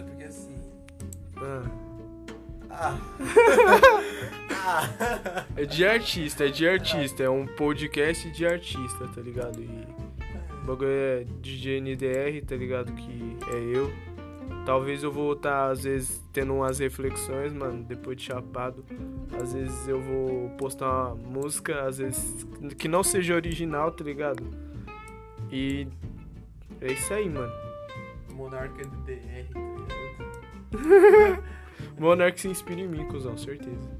Porque assim. Ah. Ah. É de artista, é de artista. É um podcast de artista, tá ligado? E o bagulho é DJ NDR, tá ligado? Que é eu. Talvez eu vou estar, tá, às vezes, tendo umas reflexões, mano, depois de chapado. Às vezes eu vou postar uma música, às vezes que não seja original, tá ligado? E é isso aí, mano. Monarca NDR, tá ligado? Monark se inspira em mim, cuzão, certeza.